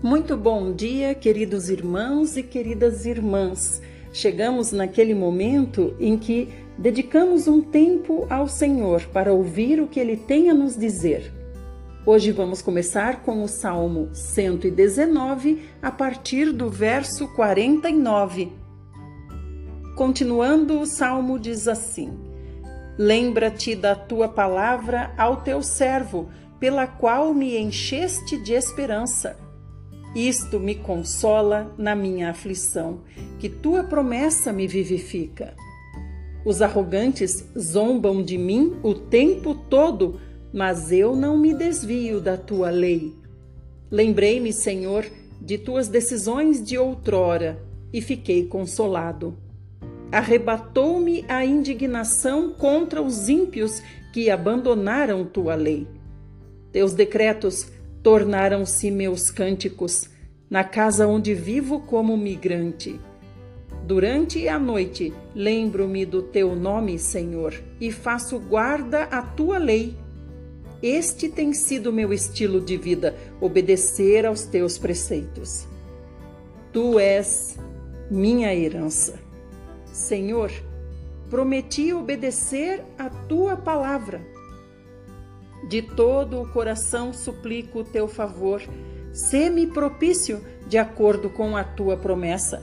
Muito bom dia, queridos irmãos e queridas irmãs. Chegamos naquele momento em que dedicamos um tempo ao Senhor para ouvir o que Ele tem a nos dizer. Hoje vamos começar com o Salmo 119, a partir do verso 49. Continuando, o salmo diz assim: Lembra-te da tua palavra ao teu servo, pela qual me encheste de esperança isto me consola na minha aflição, que tua promessa me vivifica. Os arrogantes zombam de mim o tempo todo, mas eu não me desvio da tua lei. Lembrei-me, Senhor, de tuas decisões de outrora e fiquei consolado. Arrebatou-me a indignação contra os ímpios que abandonaram tua lei. Teus decretos tornaram-se meus cânticos na casa onde vivo como migrante. Durante a noite lembro-me do teu nome, Senhor, e faço guarda à tua lei. Este tem sido meu estilo de vida, obedecer aos teus preceitos. Tu és minha herança. Senhor, prometi obedecer a tua palavra de todo o coração suplico o teu favor. Sê-me propício de acordo com a tua promessa.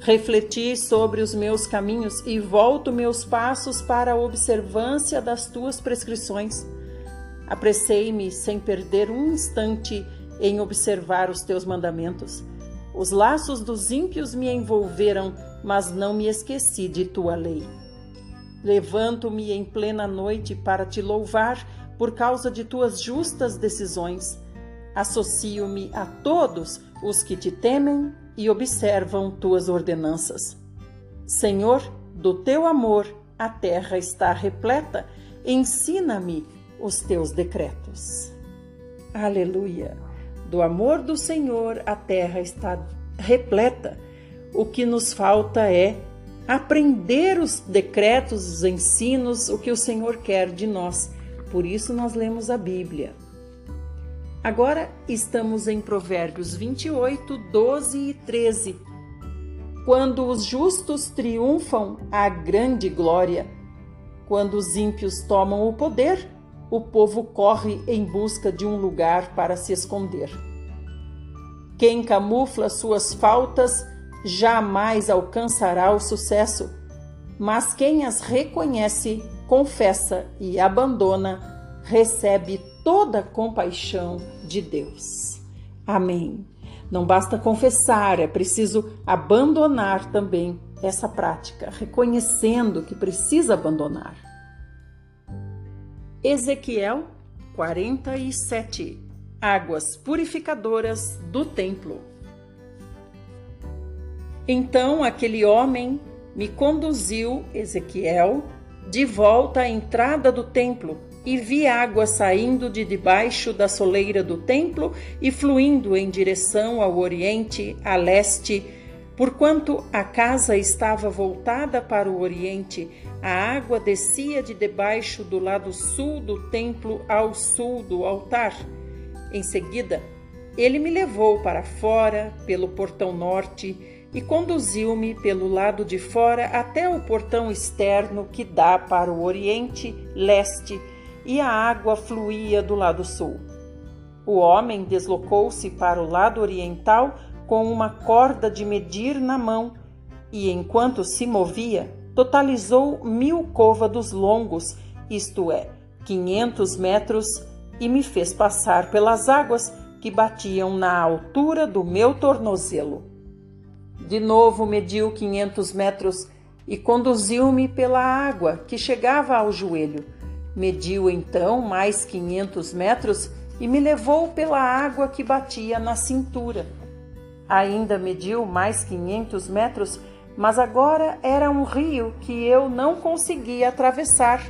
Refleti sobre os meus caminhos e volto meus passos para a observância das tuas prescrições. Apressei-me sem perder um instante em observar os teus mandamentos. Os laços dos ímpios me envolveram, mas não me esqueci de tua lei. Levanto-me em plena noite para te louvar por causa de tuas justas decisões. Associo-me a todos os que te temem e observam tuas ordenanças. Senhor, do teu amor a terra está repleta, ensina-me os teus decretos. Aleluia! Do amor do Senhor a terra está repleta. O que nos falta é aprender os decretos, os ensinos, o que o Senhor quer de nós por isso nós lemos a Bíblia. Agora estamos em Provérbios 28, 12 e 13. Quando os justos triunfam, há grande glória. Quando os ímpios tomam o poder, o povo corre em busca de um lugar para se esconder. Quem camufla suas faltas jamais alcançará o sucesso, mas quem as reconhece confessa e abandona, recebe toda a compaixão de Deus. Amém. Não basta confessar, é preciso abandonar também essa prática, reconhecendo que precisa abandonar. Ezequiel 47 Águas purificadoras do templo. Então aquele homem me conduziu, Ezequiel, de volta à entrada do templo e vi água saindo de debaixo da soleira do templo e fluindo em direção ao oriente, a leste. Porquanto a casa estava voltada para o oriente, a água descia de debaixo do lado sul do templo ao sul do altar. Em seguida, ele me levou para fora pelo portão norte e conduziu-me pelo lado de fora até o portão externo que dá para o oriente, leste, e a água fluía do lado sul. O homem deslocou-se para o lado oriental com uma corda de medir na mão e, enquanto se movia, totalizou mil côvados longos, isto é, quinhentos metros, e me fez passar pelas águas que batiam na altura do meu tornozelo. De novo mediu quinhentos metros e conduziu-me pela água que chegava ao joelho. Mediu então mais quinhentos metros e me levou pela água que batia na cintura. Ainda mediu mais quinhentos metros, mas agora era um rio que eu não conseguia atravessar,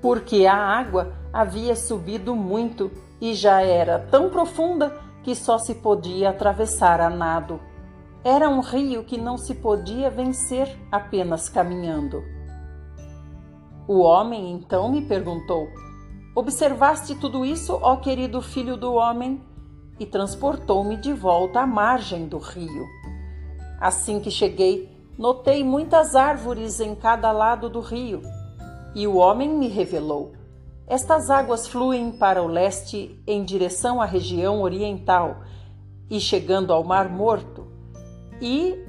porque a água havia subido muito e já era tão profunda que só se podia atravessar a nado. Era um rio que não se podia vencer apenas caminhando. O homem então me perguntou: Observaste tudo isso, ó querido filho do homem? e transportou-me de volta à margem do rio. Assim que cheguei, notei muitas árvores em cada lado do rio, e o homem me revelou: estas águas fluem para o leste em direção à região oriental e chegando ao Mar Morto, e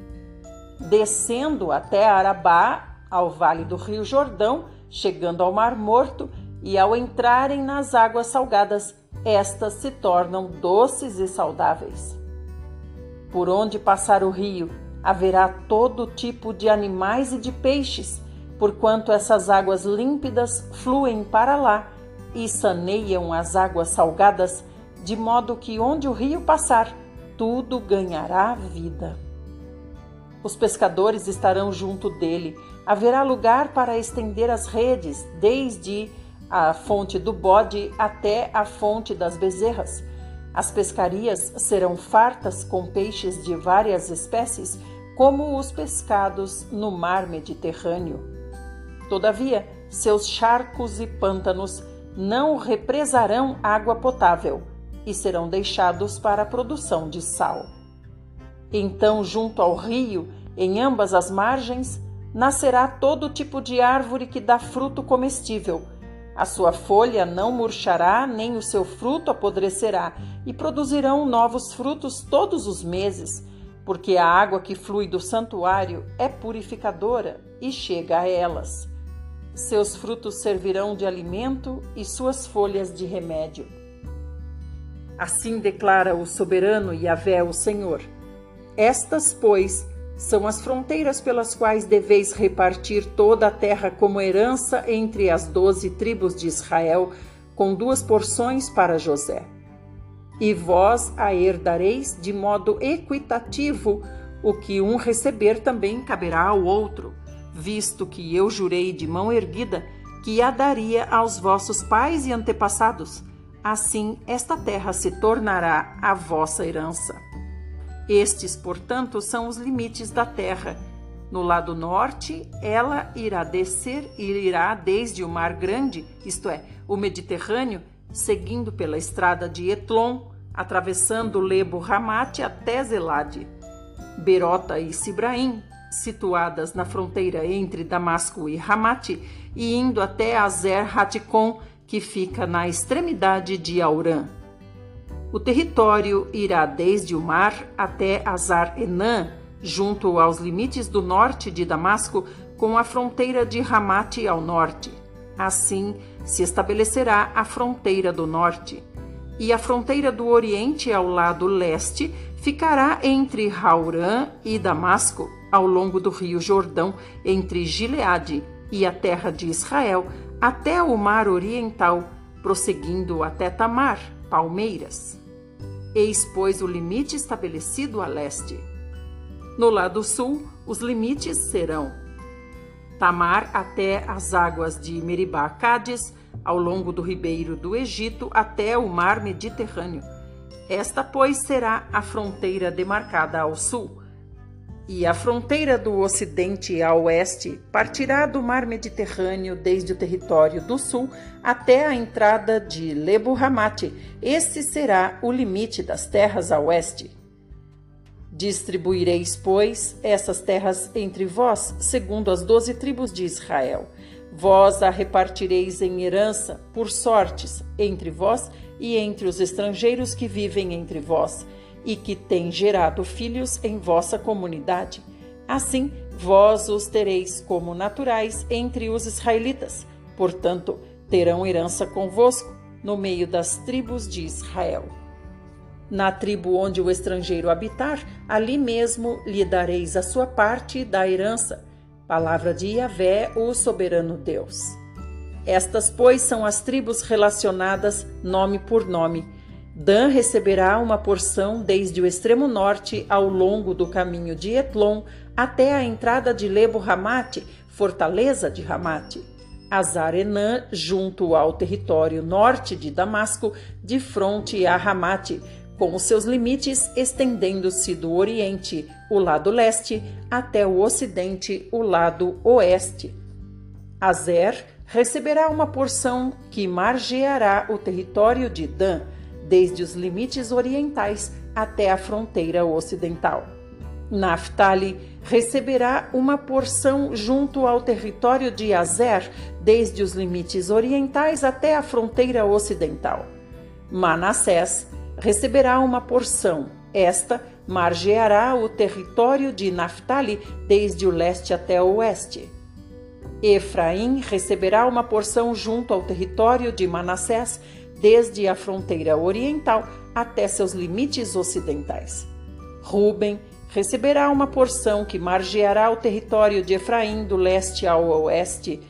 descendo até Arabá, ao vale do Rio Jordão, chegando ao Mar Morto, e ao entrarem nas águas salgadas, estas se tornam doces e saudáveis. Por onde passar o rio, haverá todo tipo de animais e de peixes, porquanto essas águas límpidas fluem para lá e saneiam as águas salgadas, de modo que onde o rio passar, tudo ganhará vida. Os pescadores estarão junto dele, haverá lugar para estender as redes, desde a fonte do bode até a fonte das bezerras. As pescarias serão fartas com peixes de várias espécies, como os pescados no mar Mediterrâneo. Todavia, seus charcos e pântanos não represarão água potável e serão deixados para a produção de sal. Então, junto ao rio, em ambas as margens, nascerá todo tipo de árvore que dá fruto comestível. A sua folha não murchará, nem o seu fruto apodrecerá, e produzirão novos frutos todos os meses porque a água que flui do santuário é purificadora e chega a elas. Seus frutos servirão de alimento e suas folhas de remédio. Assim declara o soberano Yahvé, o Senhor. Estas, pois, são as fronteiras pelas quais deveis repartir toda a terra como herança entre as doze tribos de Israel, com duas porções para José e vós a herdareis de modo equitativo, o que um receber também caberá ao outro, visto que eu jurei de mão erguida que a daria aos vossos pais e antepassados. Assim, esta terra se tornará a vossa herança. Estes, portanto, são os limites da terra. No lado norte, ela irá descer e irá desde o Mar Grande, isto é, o Mediterrâneo, seguindo pela estrada de Etlon, atravessando Lebo Ramate até Zelade. Berota e Sibraim, situadas na fronteira entre Damasco e Ramate, e indo até Azer Hatikon, que fica na extremidade de Aurã. O território irá desde o mar até Azar Enã, junto aos limites do norte de Damasco, com a fronteira de Ramate ao norte. Assim se estabelecerá a fronteira do norte. E a fronteira do oriente ao lado leste ficará entre Haurã e Damasco, ao longo do rio Jordão, entre Gileade e a terra de Israel, até o mar oriental, prosseguindo até Tamar, Palmeiras. Eis, pois, o limite estabelecido a leste. No lado sul, os limites serão Tamar até as águas de Meribá Cádiz, ao longo do ribeiro do Egito até o mar Mediterrâneo. Esta, pois, será a fronteira demarcada ao sul. E a fronteira do ocidente a oeste partirá do mar Mediterrâneo desde o território do sul até a entrada de Lebo. Este será o limite das terras a oeste. Distribuireis, pois, essas terras entre vós, segundo as doze tribos de Israel. Vós a repartireis em herança, por sortes, entre vós e entre os estrangeiros que vivem entre vós, e que têm gerado filhos em vossa comunidade. Assim, vós os tereis como naturais entre os israelitas. Portanto, terão herança convosco, no meio das tribos de Israel. Na tribo onde o estrangeiro habitar, ali mesmo lhe dareis a sua parte da herança. Palavra de Yahvé, o soberano Deus. Estas, pois, são as tribos relacionadas nome por nome. Dan receberá uma porção desde o extremo norte ao longo do caminho de Etlon até a entrada de Lebo Ramate, fortaleza de Ramate. Azar-Enã, junto ao território norte de Damasco, de fronte a Ramate, com os seus limites estendendo-se do Oriente, o lado leste, até o Ocidente, o lado oeste. Azer receberá uma porção que margeará o território de Dan, desde os limites orientais até a fronteira ocidental. Naphtali receberá uma porção junto ao território de Azer, desde os limites orientais até a fronteira ocidental. Manassés receberá uma porção, esta margeará o território de Naphtali desde o leste até o oeste. Efraim receberá uma porção junto ao território de Manassés, desde a fronteira oriental até seus limites ocidentais. Ruben receberá uma porção que margeará o território de Efraim do leste ao oeste.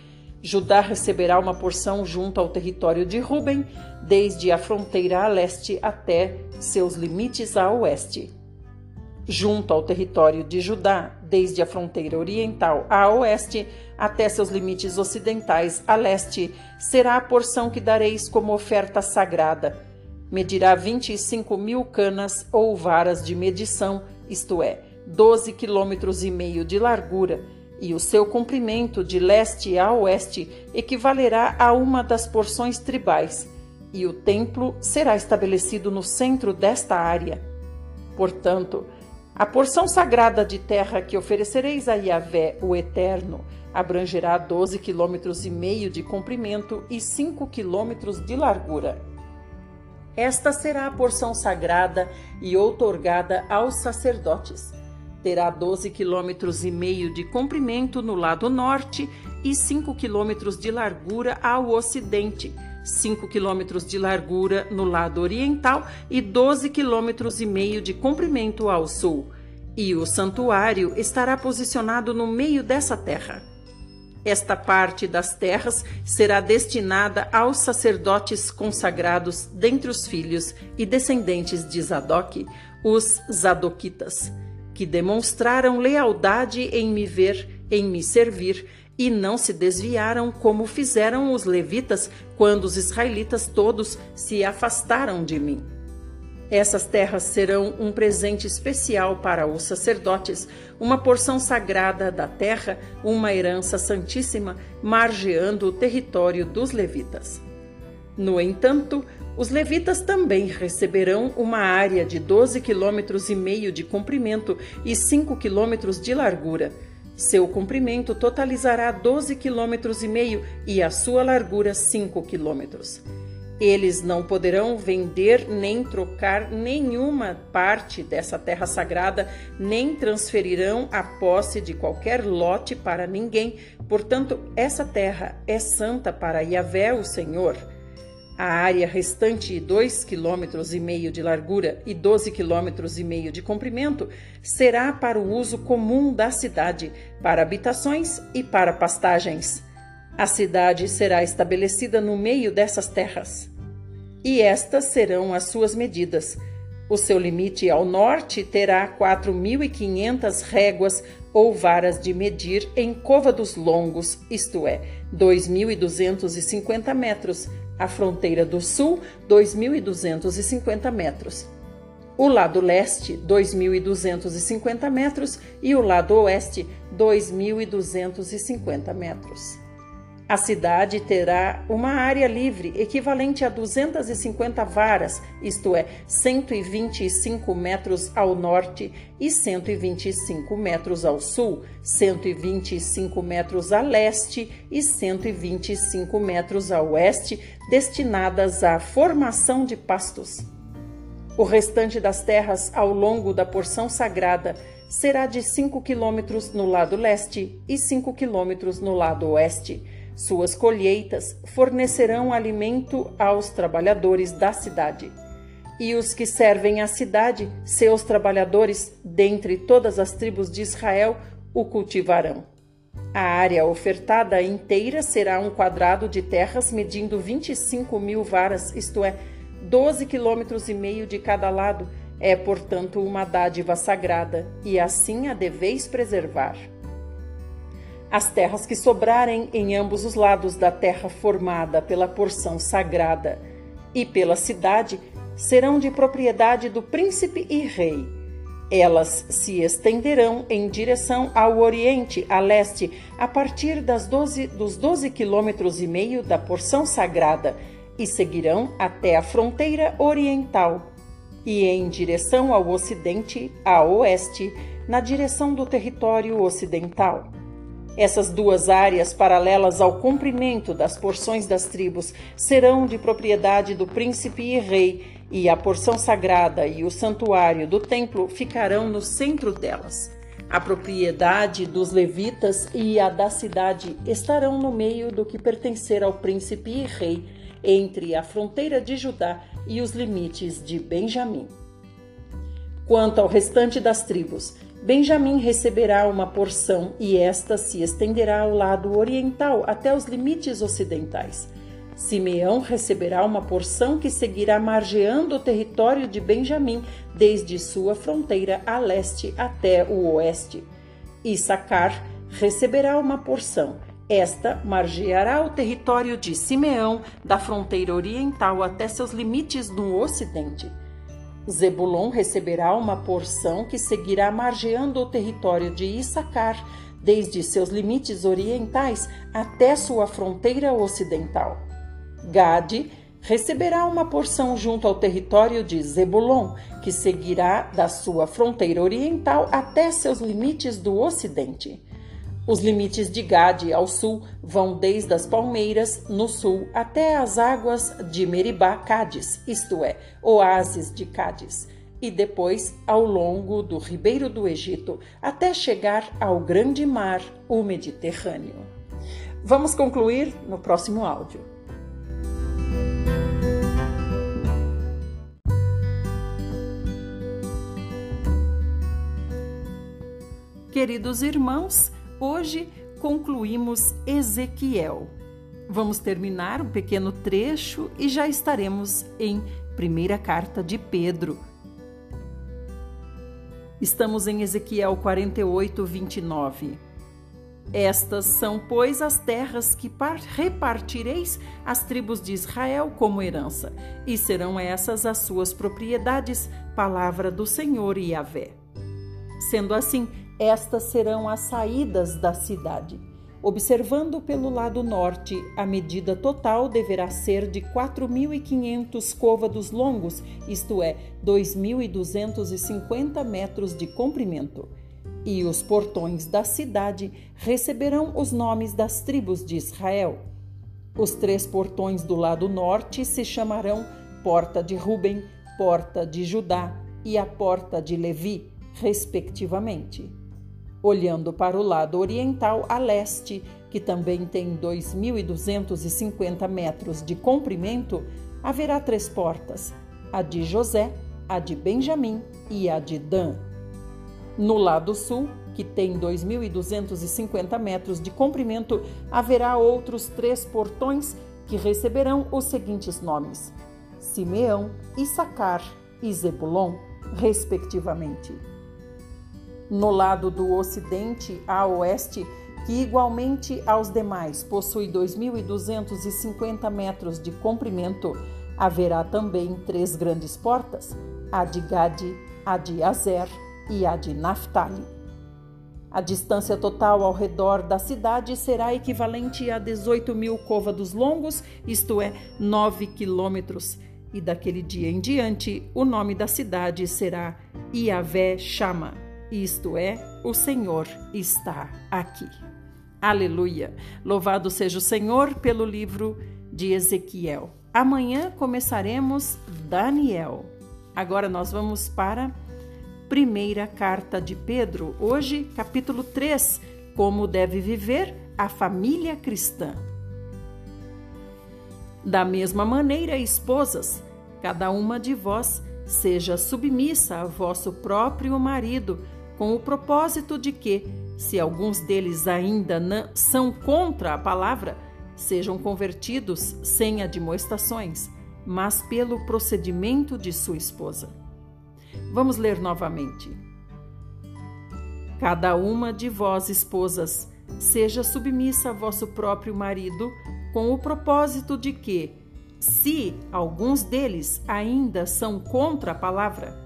Judá receberá uma porção junto ao território de Ruben, desde a fronteira a leste até seus limites a oeste. Junto ao território de Judá, desde a fronteira oriental a oeste até seus limites ocidentais a leste, será a porção que dareis como oferta sagrada. Medirá vinte e cinco mil canas ou varas de medição isto é, doze quilômetros e meio de largura, e o seu comprimento de leste a oeste equivalerá a uma das porções tribais, e o templo será estabelecido no centro desta área. Portanto, a porção sagrada de terra que oferecereis a Yahvé, o Eterno, abrangerá doze quilômetros e meio de comprimento e cinco quilômetros de largura. Esta será a porção sagrada e outorgada aos sacerdotes. Terá 12 quilômetros e meio de comprimento no lado norte e 5 quilômetros de largura ao ocidente, 5 quilômetros de largura no lado oriental e 12 quilômetros e meio de comprimento ao sul. E o santuário estará posicionado no meio dessa terra. Esta parte das terras será destinada aos sacerdotes consagrados dentre os filhos e descendentes de Zadok, os Zadoquitas, que demonstraram lealdade em me ver, em me servir, e não se desviaram como fizeram os levitas quando os israelitas todos se afastaram de mim. Essas terras serão um presente especial para os sacerdotes, uma porção sagrada da terra, uma herança santíssima, margeando o território dos levitas. No entanto, os levitas também receberão uma área de 12 quilômetros e meio de comprimento e 5 quilômetros de largura. Seu comprimento totalizará 12 quilômetros e meio e a sua largura 5 quilômetros. Eles não poderão vender nem trocar nenhuma parte dessa terra sagrada, nem transferirão a posse de qualquer lote para ninguém. Portanto, essa terra é santa para Yahvé, o Senhor. A área restante, dois quilômetros e meio de largura e 12 quilômetros e meio de comprimento, será para o uso comum da cidade, para habitações e para pastagens. A cidade será estabelecida no meio dessas terras. E estas serão as suas medidas. O seu limite ao norte terá 4.500 réguas ou varas de medir em côvados longos, isto é, 2.250 metros. A fronteira do sul, 2.250 metros. O lado leste, 2.250 metros, e o lado oeste, 2.250 metros. A cidade terá uma área livre equivalente a 250 varas, isto é, 125 metros ao norte e 125 metros ao sul, 125 metros a leste e 125 metros a oeste, destinadas à formação de pastos. O restante das terras ao longo da porção sagrada será de 5 quilômetros no lado leste e 5 quilômetros no lado oeste suas colheitas fornecerão alimento aos trabalhadores da cidade. E os que servem a cidade, seus trabalhadores, dentre todas as tribos de Israel, o cultivarão. A área ofertada inteira será um quadrado de terras medindo 25 mil varas, isto é, 12 quilômetros e meio de cada lado. É, portanto, uma dádiva sagrada, e assim a deveis preservar. As terras que sobrarem em ambos os lados da terra formada pela porção sagrada e pela cidade serão de propriedade do príncipe e rei. Elas se estenderão em direção ao oriente, a leste, a partir das 12, dos doze quilômetros e meio da porção sagrada. e seguirão até a fronteira oriental e em direção ao ocidente a oeste, na direção do território ocidental. Essas duas áreas, paralelas ao comprimento das porções das tribos, serão de propriedade do príncipe e rei, e a porção sagrada e o santuário do templo ficarão no centro delas. A propriedade dos levitas e a da cidade estarão no meio do que pertencer ao príncipe e rei, entre a fronteira de Judá e os limites de Benjamim. Quanto ao restante das tribos, Benjamim receberá uma porção e esta se estenderá ao lado oriental até os limites ocidentais. Simeão receberá uma porção que seguirá margeando o território de Benjamim desde sua fronteira a leste até o oeste. Issacar receberá uma porção. Esta margeará o território de Simeão da fronteira oriental até seus limites no ocidente. Zebulon receberá uma porção que seguirá margeando o território de Issacar desde seus limites orientais até sua fronteira ocidental. Gade receberá uma porção junto ao território de Zebulon, que seguirá da sua fronteira oriental até seus limites do ocidente. Os limites de Gade ao sul vão desde as palmeiras, no sul, até as águas de Meribá Cádiz, isto é, oásis de Cádiz, e depois ao longo do ribeiro do Egito, até chegar ao grande mar, o Mediterrâneo. Vamos concluir no próximo áudio. Queridos irmãos, hoje concluímos Ezequiel. Vamos terminar um pequeno trecho e já estaremos em primeira carta de Pedro. Estamos em Ezequiel 48, 29. Estas são, pois, as terras que repartireis às tribos de Israel como herança, e serão essas as suas propriedades, palavra do Senhor Yahvé. Sendo assim, estas serão as saídas da cidade. Observando pelo lado norte, a medida total deverá ser de 4.500 côvados longos, isto é, 2.250 metros de comprimento. E os portões da cidade receberão os nomes das tribos de Israel. Os três portões do lado norte se chamarão Porta de Ruben, Porta de Judá e a Porta de Levi, respectivamente olhando para o lado oriental a leste, que também tem 2.250 metros de comprimento, haverá três portas: a de José, a de Benjamim e a de Dan. No lado sul, que tem 2.250 metros de comprimento, haverá outros três portões que receberão os seguintes nomes: Simeão, Issacar e Zebulon, respectivamente no lado do ocidente a oeste, que igualmente aos demais possui 2.250 metros de comprimento, haverá também três grandes portas: a de Gade, a de Azer e a de Naphtali. A distância total ao redor da cidade será equivalente a 18 mil côvados longos, isto é, 9 quilômetros. E daquele dia em diante, o nome da cidade será Iavé Chama isto é, o Senhor está aqui. Aleluia! Louvado seja o Senhor pelo livro de Ezequiel. Amanhã começaremos Daniel. Agora nós vamos para primeira carta de Pedro, hoje, capítulo 3, como deve viver a família cristã. Da mesma maneira, esposas, cada uma de vós seja submissa a vosso próprio marido, com o propósito de que, se alguns deles ainda não são contra a palavra, sejam convertidos sem admoestações, mas pelo procedimento de sua esposa. Vamos ler novamente. Cada uma de vós, esposas, seja submissa a vosso próprio marido, com o propósito de que, se alguns deles ainda são contra a palavra,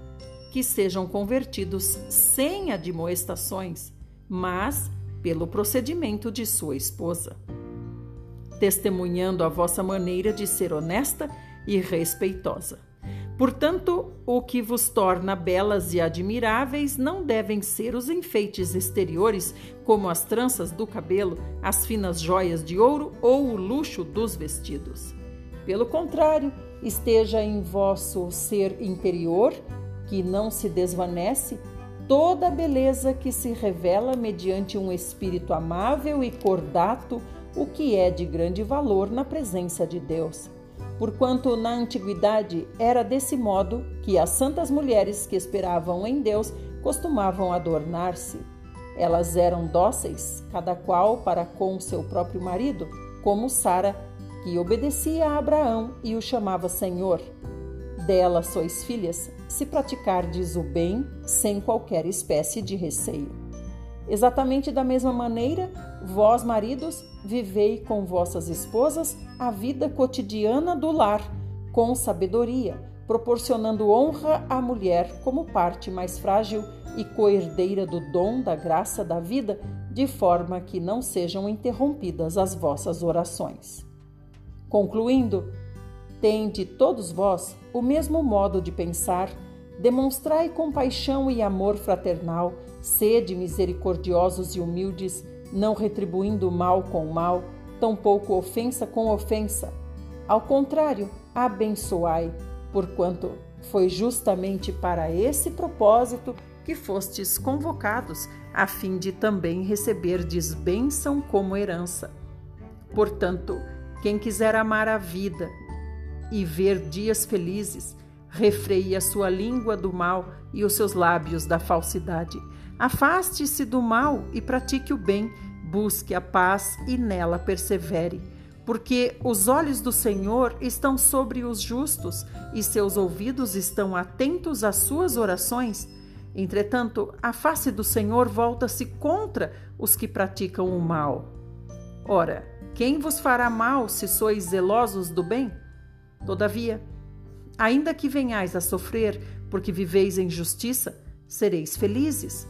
que sejam convertidos sem admoestações, mas pelo procedimento de sua esposa. testemunhando a vossa maneira de ser honesta e respeitosa. Portanto, o que vos torna belas e admiráveis não devem ser os enfeites exteriores, como as tranças do cabelo, as finas joias de ouro ou o luxo dos vestidos. Pelo contrário, esteja em vosso ser interior, que não se desvanece, toda a beleza que se revela mediante um espírito amável e cordato, o que é de grande valor na presença de Deus porquanto na antiguidade era desse modo que as santas mulheres que esperavam em Deus costumavam adornar-se. Elas eram dóceis, cada qual para com seu próprio marido, como Sara, que obedecia a Abraão e o chamava Senhor. Dela sois filhas, se praticardes o bem sem qualquer espécie de receio. Exatamente da mesma maneira, vós, maridos, vivei com vossas esposas a vida cotidiana do lar, com sabedoria, proporcionando honra à mulher como parte mais frágil e coerdeira do dom da graça da vida, de forma que não sejam interrompidas as vossas orações. Concluindo, tende todos vós o mesmo modo de pensar, demonstrai compaixão e amor fraternal, sede misericordiosos e humildes, não retribuindo mal com mal, tampouco ofensa com ofensa. Ao contrário, abençoai, porquanto foi justamente para esse propósito que fostes convocados, a fim de também receberdes bênção como herança. Portanto, quem quiser amar a vida e ver dias felizes, refreie a sua língua do mal e os seus lábios da falsidade Afaste-se do mal e pratique o bem, busque a paz e nela persevere. Porque os olhos do Senhor estão sobre os justos e seus ouvidos estão atentos às suas orações. Entretanto, a face do Senhor volta-se contra os que praticam o mal. Ora, quem vos fará mal se sois zelosos do bem? Todavia, ainda que venhais a sofrer porque viveis em justiça, sereis felizes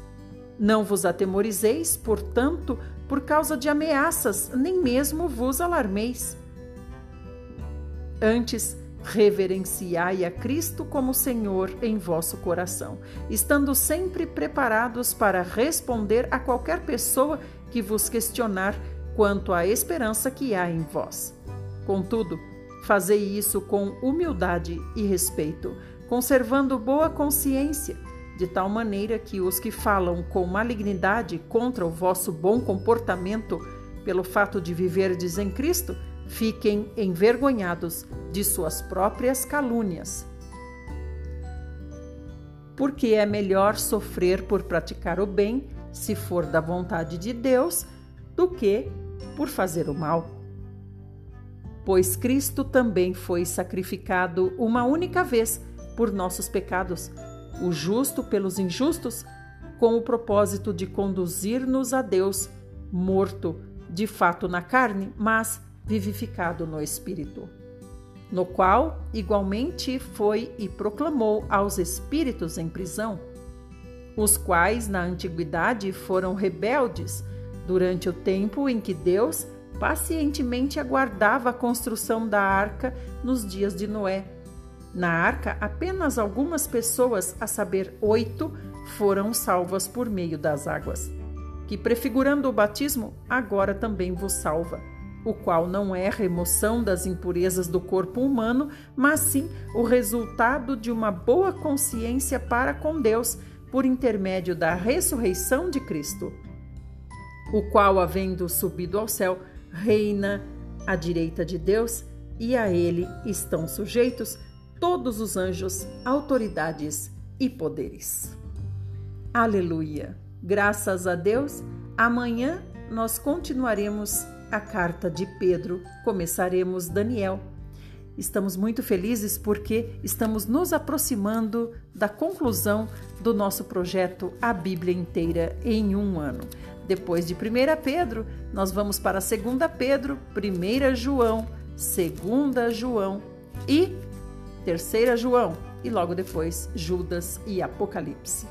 não vos atemorizeis, portanto, por causa de ameaças, nem mesmo vos alarmeis. Antes, reverenciai a Cristo como Senhor em vosso coração, estando sempre preparados para responder a qualquer pessoa que vos questionar quanto à esperança que há em vós. Contudo, fazei isso com humildade e respeito, conservando boa consciência de tal maneira que os que falam com malignidade contra o vosso bom comportamento, pelo fato de viverdes em Cristo, fiquem envergonhados de suas próprias calúnias. Porque é melhor sofrer por praticar o bem, se for da vontade de Deus, do que por fazer o mal. Pois Cristo também foi sacrificado uma única vez por nossos pecados o justo pelos injustos, com o propósito de conduzir-nos a Deus, morto de fato na carne, mas vivificado no espírito. No qual, igualmente, foi e proclamou aos espíritos em prisão, os quais na antiguidade foram rebeldes durante o tempo em que Deus pacientemente aguardava a construção da arca nos dias de Noé. Na arca, apenas algumas pessoas, a saber, oito, foram salvas por meio das águas, que, prefigurando o batismo, agora também vos salva, o qual não é remoção das impurezas do corpo humano, mas sim o resultado de uma boa consciência para com Deus por intermédio da ressurreição de Cristo, o qual, havendo subido ao céu, reina à direita de Deus e a ele estão sujeitos todos os anjos, autoridades e poderes. Aleluia! Graças a Deus, amanhã nós continuaremos a carta de Pedro, começaremos Daniel. Estamos muito felizes porque estamos nos aproximando da conclusão do nosso projeto A Bíblia Inteira em um ano. Depois de 1 Pedro, nós vamos para 2 Pedro, 1 João, 2 João e Terceira João e logo depois Judas e Apocalipse.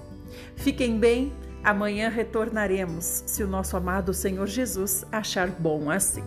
Fiquem bem, amanhã retornaremos, se o nosso amado Senhor Jesus achar bom assim.